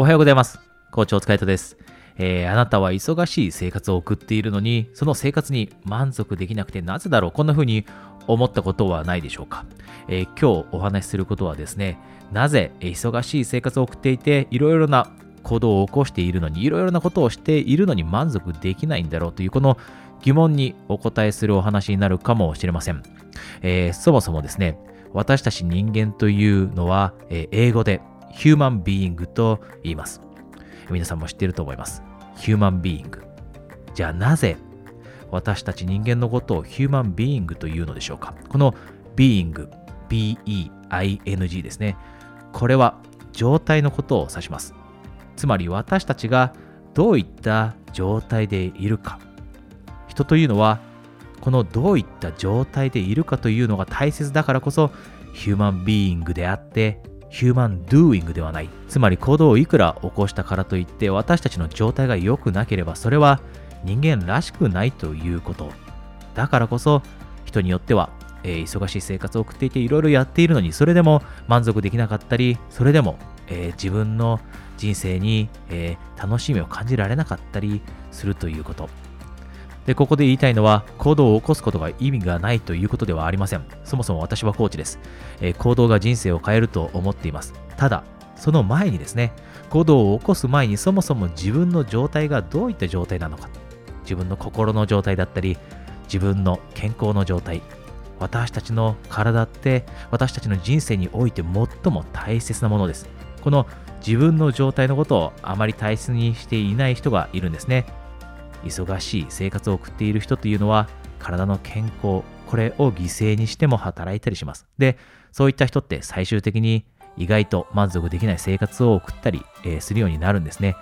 おはようございます。コーチお疲れ様です。えー、あなたは忙しい生活を送っているのに、その生活に満足できなくてなぜだろうこんな風に思ったことはないでしょうか、えー、今日お話しすることはですね、なぜ忙しい生活を送っていて、いろいろな行動を起こしているのに、いろいろなことをしているのに満足できないんだろうという、この疑問にお答えするお話になるかもしれません。えー、そもそもですね、私たち人間というのは、えー、英語でヒューマンビーイングと言います。皆さんも知っていると思います。ヒューマンビーイング。じゃあなぜ私たち人間のことをヒューマンビーイングというのでしょうか？このビーイング、B-E-I-N-G ですね。これは状態のことを指します。つまり私たちがどういった状態でいるか。人というのはこのどういった状態でいるかというのが大切だからこそヒューマンビーイングであってヒューマンドゥーイングではない。つまり行動をいくら起こしたからといって私たちの状態が良くなければそれは人間らしくないということ。だからこそ人によっては、えー、忙しい生活を送っていていろいろやっているのにそれでも満足できなかったりそれでも、えー、自分の人生に、えー、楽しみを感じられなかったりするということ。で、ここで言いたいのは、行動を起こすことが意味がないということではありません。そもそも私はコーチです。えー、行動が人生を変えると思っています。ただ、その前にですね、行動を起こす前にそもそも自分の状態がどういった状態なのか、自分の心の状態だったり、自分の健康の状態、私たちの体って私たちの人生において最も大切なものです。この自分の状態のことをあまり大切にしていない人がいるんですね。忙しい生活を送っている人というのは体の健康これを犠牲にしても働いたりします。でそういった人って最終的に意外と満足できない生活を送ったり、えー、するようになるんですね。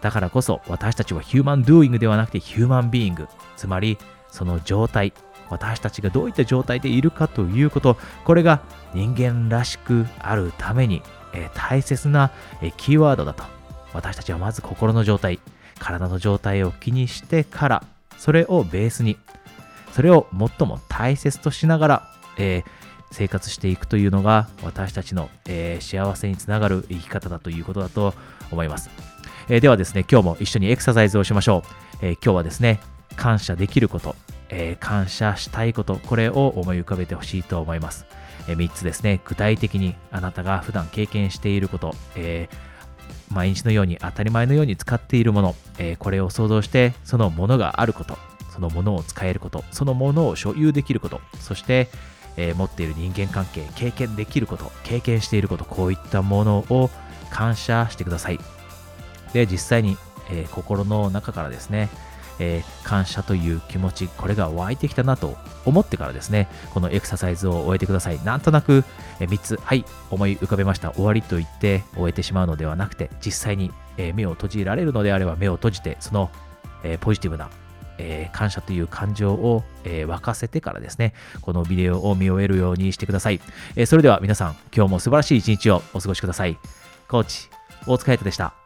だからこそ私たちはヒューマンドゥーイングではなくてヒューマンビーイングつまりその状態私たちがどういった状態でいるかということこれが人間らしくあるために、えー、大切な、えー、キーワードだと。私たちはまず心の状態。体の状態を気にしてから、それをベースに、それを最も大切としながら、えー、生活していくというのが私たちの、えー、幸せにつながる生き方だということだと思います。えー、ではですね、今日も一緒にエクササイズをしましょう。え今日はですね、感謝できること、え感謝したいこと、これを思い浮かべてほしいと思います。え3つですね、具体的にあなたが普段経験していること、えー毎日のように当たり前のように使っているもの、え、これを想像してそのものがあることそのものを使えることそのものを所有できることそして、え、持っている人間関係経験できること経験していることこういったものを感謝してください。で実際に、え、心の中からですねえー、感謝という気持ち、これが湧いてきたなと思ってからですね、このエクササイズを終えてください。なんとなく、え、3つ、はい、思い浮かべました。終わりと言って終えてしまうのではなくて、実際に、え、目を閉じられるのであれば目を閉じて、その、えポジティブなえー、感謝という感情を、えー、沸かせてからですね、このビデオを見終えるようにしてください。えー、それでは皆さん、今日も素晴らしい一日をお過ごしください。コーチ、大塚彩斗でした。